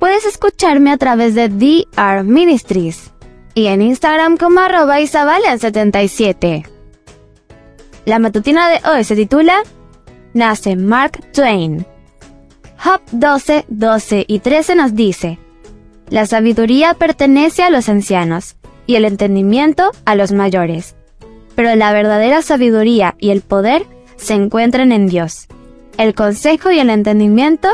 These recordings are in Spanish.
puedes escucharme a través de DR Ministries y en Instagram como arroba isabalen77. La matutina de hoy se titula Nace Mark Twain. Job 12, 12 y 13 nos dice, La sabiduría pertenece a los ancianos y el entendimiento a los mayores, pero la verdadera sabiduría y el poder se encuentran en Dios. El consejo y el entendimiento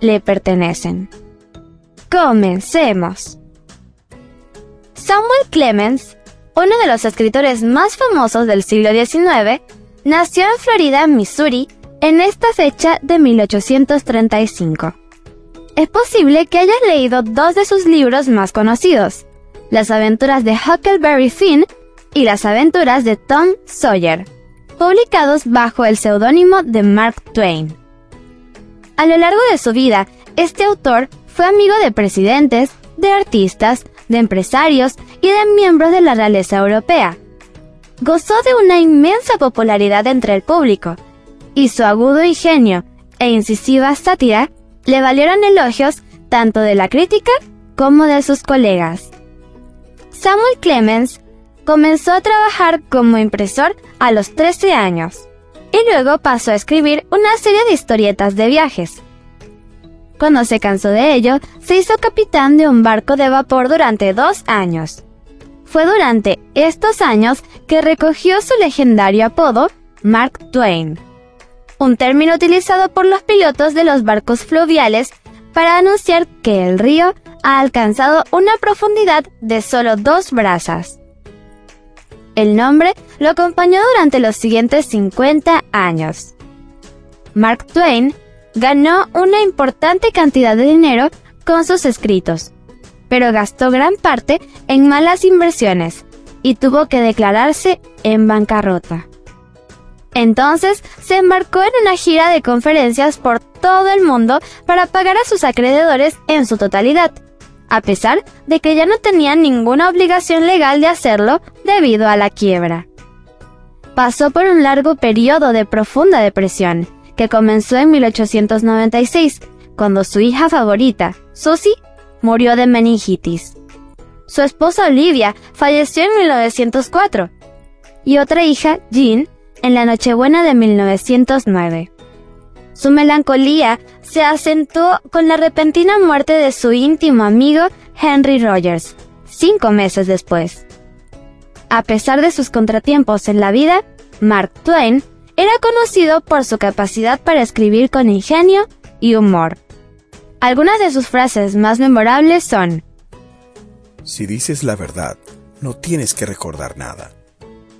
le pertenecen. Comencemos. Samuel Clemens, uno de los escritores más famosos del siglo XIX, nació en Florida, Missouri, en esta fecha de 1835. Es posible que hayas leído dos de sus libros más conocidos, Las aventuras de Huckleberry Finn y Las aventuras de Tom Sawyer, publicados bajo el seudónimo de Mark Twain. A lo largo de su vida, este autor fue amigo de presidentes, de artistas, de empresarios y de miembros de la realeza europea. Gozó de una inmensa popularidad entre el público, y su agudo ingenio e incisiva sátira le valieron elogios tanto de la crítica como de sus colegas. Samuel Clemens comenzó a trabajar como impresor a los 13 años y luego pasó a escribir una serie de historietas de viajes. Cuando se cansó de ello, se hizo capitán de un barco de vapor durante dos años. Fue durante estos años que recogió su legendario apodo Mark Twain, un término utilizado por los pilotos de los barcos fluviales para anunciar que el río ha alcanzado una profundidad de solo dos brazas. El nombre lo acompañó durante los siguientes 50 años. Mark Twain ganó una importante cantidad de dinero con sus escritos, pero gastó gran parte en malas inversiones y tuvo que declararse en bancarrota. Entonces se embarcó en una gira de conferencias por todo el mundo para pagar a sus acreedores en su totalidad, a pesar de que ya no tenía ninguna obligación legal de hacerlo debido a la quiebra. Pasó por un largo periodo de profunda depresión que comenzó en 1896, cuando su hija favorita, Susie, murió de meningitis. Su esposa Olivia falleció en 1904 y otra hija, Jean, en la Nochebuena de 1909. Su melancolía se acentuó con la repentina muerte de su íntimo amigo Henry Rogers, cinco meses después. A pesar de sus contratiempos en la vida, Mark Twain era conocido por su capacidad para escribir con ingenio y humor. Algunas de sus frases más memorables son, Si dices la verdad, no tienes que recordar nada.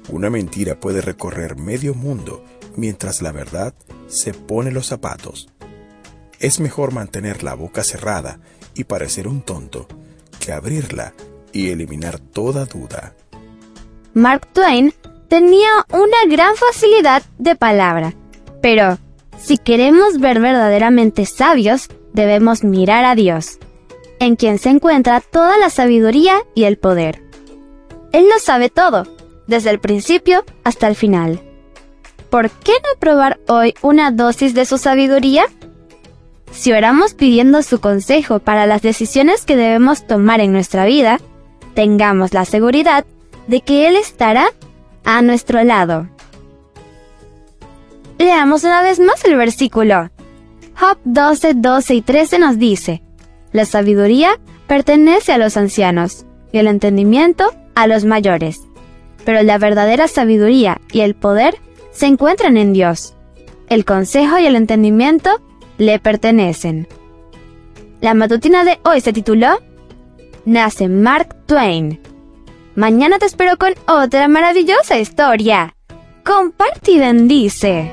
Una mentira puede recorrer medio mundo mientras la verdad se pone los zapatos. Es mejor mantener la boca cerrada y parecer un tonto que abrirla y eliminar toda duda. Mark Twain tenía una gran facilidad de palabra, pero si queremos ver verdaderamente sabios, debemos mirar a Dios, en quien se encuentra toda la sabiduría y el poder. Él lo sabe todo, desde el principio hasta el final. ¿Por qué no probar hoy una dosis de su sabiduría? Si oramos pidiendo su consejo para las decisiones que debemos tomar en nuestra vida, tengamos la seguridad de que Él estará a nuestro lado. Leamos una vez más el versículo. Job 12, 12 y 13 nos dice, La sabiduría pertenece a los ancianos y el entendimiento a los mayores, pero la verdadera sabiduría y el poder se encuentran en Dios. El consejo y el entendimiento le pertenecen. La matutina de hoy se tituló Nace Mark Twain. Mañana te espero con otra maravillosa historia. Comparte y bendice.